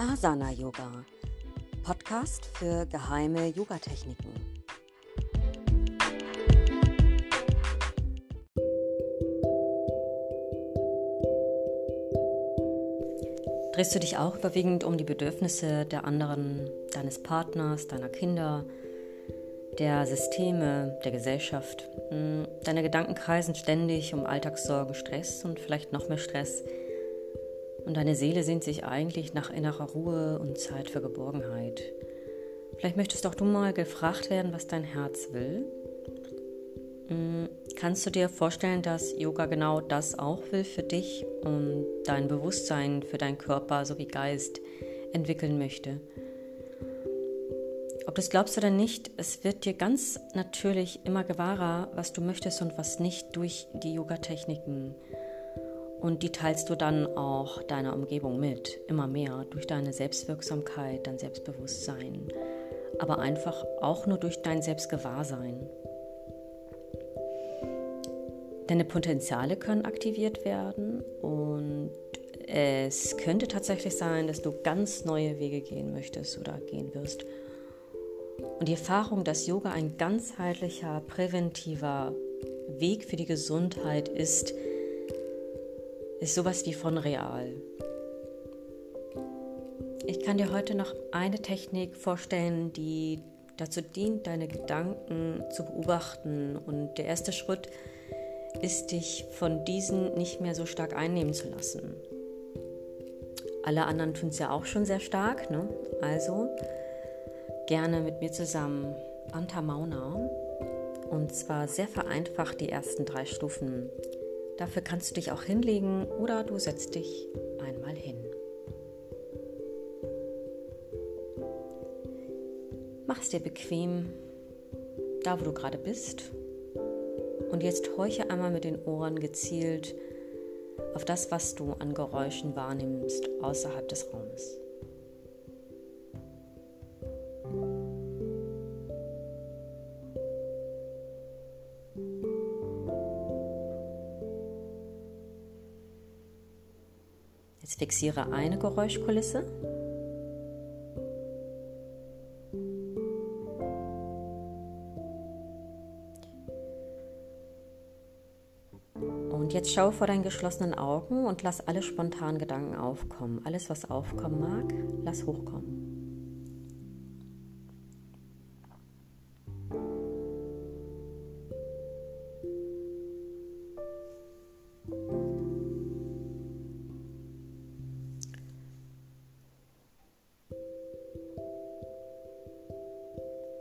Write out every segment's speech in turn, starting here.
Asana Yoga, Podcast für geheime Yogatechniken. Drehst du dich auch überwiegend um die Bedürfnisse der anderen, deines Partners, deiner Kinder, der Systeme, der Gesellschaft? Hm, deine Gedanken kreisen ständig um Alltagssorgen, Stress und vielleicht noch mehr Stress und deine Seele sehnt sich eigentlich nach innerer Ruhe und Zeit für Geborgenheit. Vielleicht möchtest auch du mal gefragt werden, was dein Herz will. Hm, kannst du dir vorstellen, dass Yoga genau das auch will für dich und dein Bewusstsein für deinen Körper sowie Geist entwickeln möchte? Ob du es glaubst oder nicht, es wird dir ganz natürlich immer gewahrer, was du möchtest und was nicht durch die Yoga-Techniken. Und die teilst du dann auch deiner Umgebung mit, immer mehr, durch deine Selbstwirksamkeit, dein Selbstbewusstsein, aber einfach auch nur durch dein Selbstgewahrsein. Deine Potenziale können aktiviert werden und es könnte tatsächlich sein, dass du ganz neue Wege gehen möchtest oder gehen wirst. Und die Erfahrung, dass Yoga ein ganzheitlicher, präventiver Weg für die Gesundheit ist, ist sowas wie von real. Ich kann dir heute noch eine Technik vorstellen, die dazu dient, deine Gedanken zu beobachten. Und der erste Schritt ist, dich von diesen nicht mehr so stark einnehmen zu lassen. Alle anderen tun es ja auch schon sehr stark. Ne? Also gerne mit mir zusammen Anta Mauna. Und zwar sehr vereinfacht die ersten drei Stufen Dafür kannst du dich auch hinlegen oder du setzt dich einmal hin. Mach es dir bequem, da wo du gerade bist. Und jetzt horche einmal mit den Ohren gezielt auf das, was du an Geräuschen wahrnimmst außerhalb des Raumes. Jetzt fixiere eine Geräuschkulisse. Und jetzt schau vor deinen geschlossenen Augen und lass alle spontanen Gedanken aufkommen. Alles, was aufkommen mag, lass hochkommen.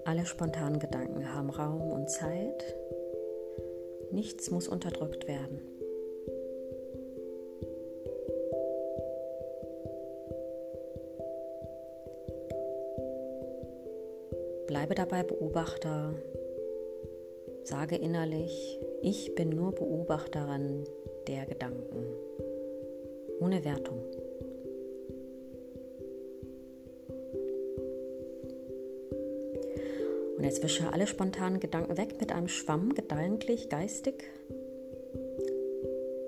Alle spontanen Gedanken haben Raum und Zeit. Nichts muss unterdrückt werden. Bleibe dabei Beobachter. Sage innerlich, ich bin nur Beobachterin der Gedanken, ohne Wertung. Und jetzt wische alle spontanen Gedanken weg mit einem Schwamm, gedanklich, geistig.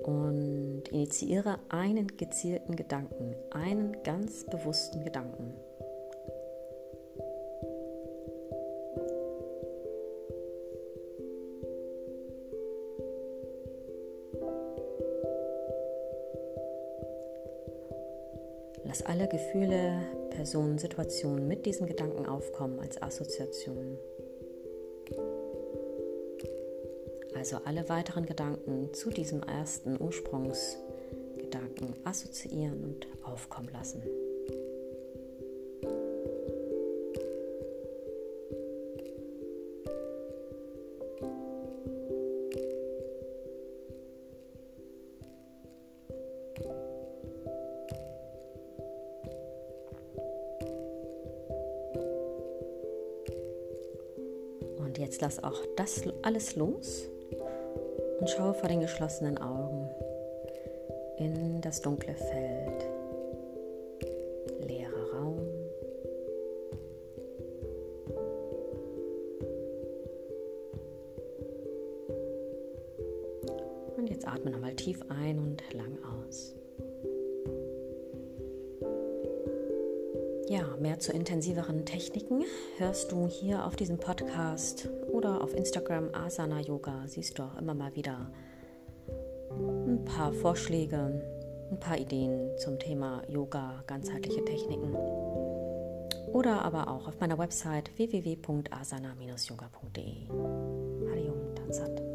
Und initiiere einen gezielten Gedanken, einen ganz bewussten Gedanken. Lass alle Gefühle, Personen, Situationen mit diesen Gedanken aufkommen als Assoziation. Also alle weiteren Gedanken zu diesem ersten Ursprungsgedanken assoziieren und aufkommen lassen. Und jetzt lass auch das alles los und schaue vor den geschlossenen Augen in das dunkle Feld. Leerer Raum. Und jetzt atme nochmal tief ein und lang aus. Ja, mehr zu intensiveren Techniken hörst du hier auf diesem Podcast oder auf Instagram Asana Yoga. Siehst du auch immer mal wieder ein paar Vorschläge, ein paar Ideen zum Thema Yoga, ganzheitliche Techniken. Oder aber auch auf meiner Website www.asana-yoga.de. Harium Tansat.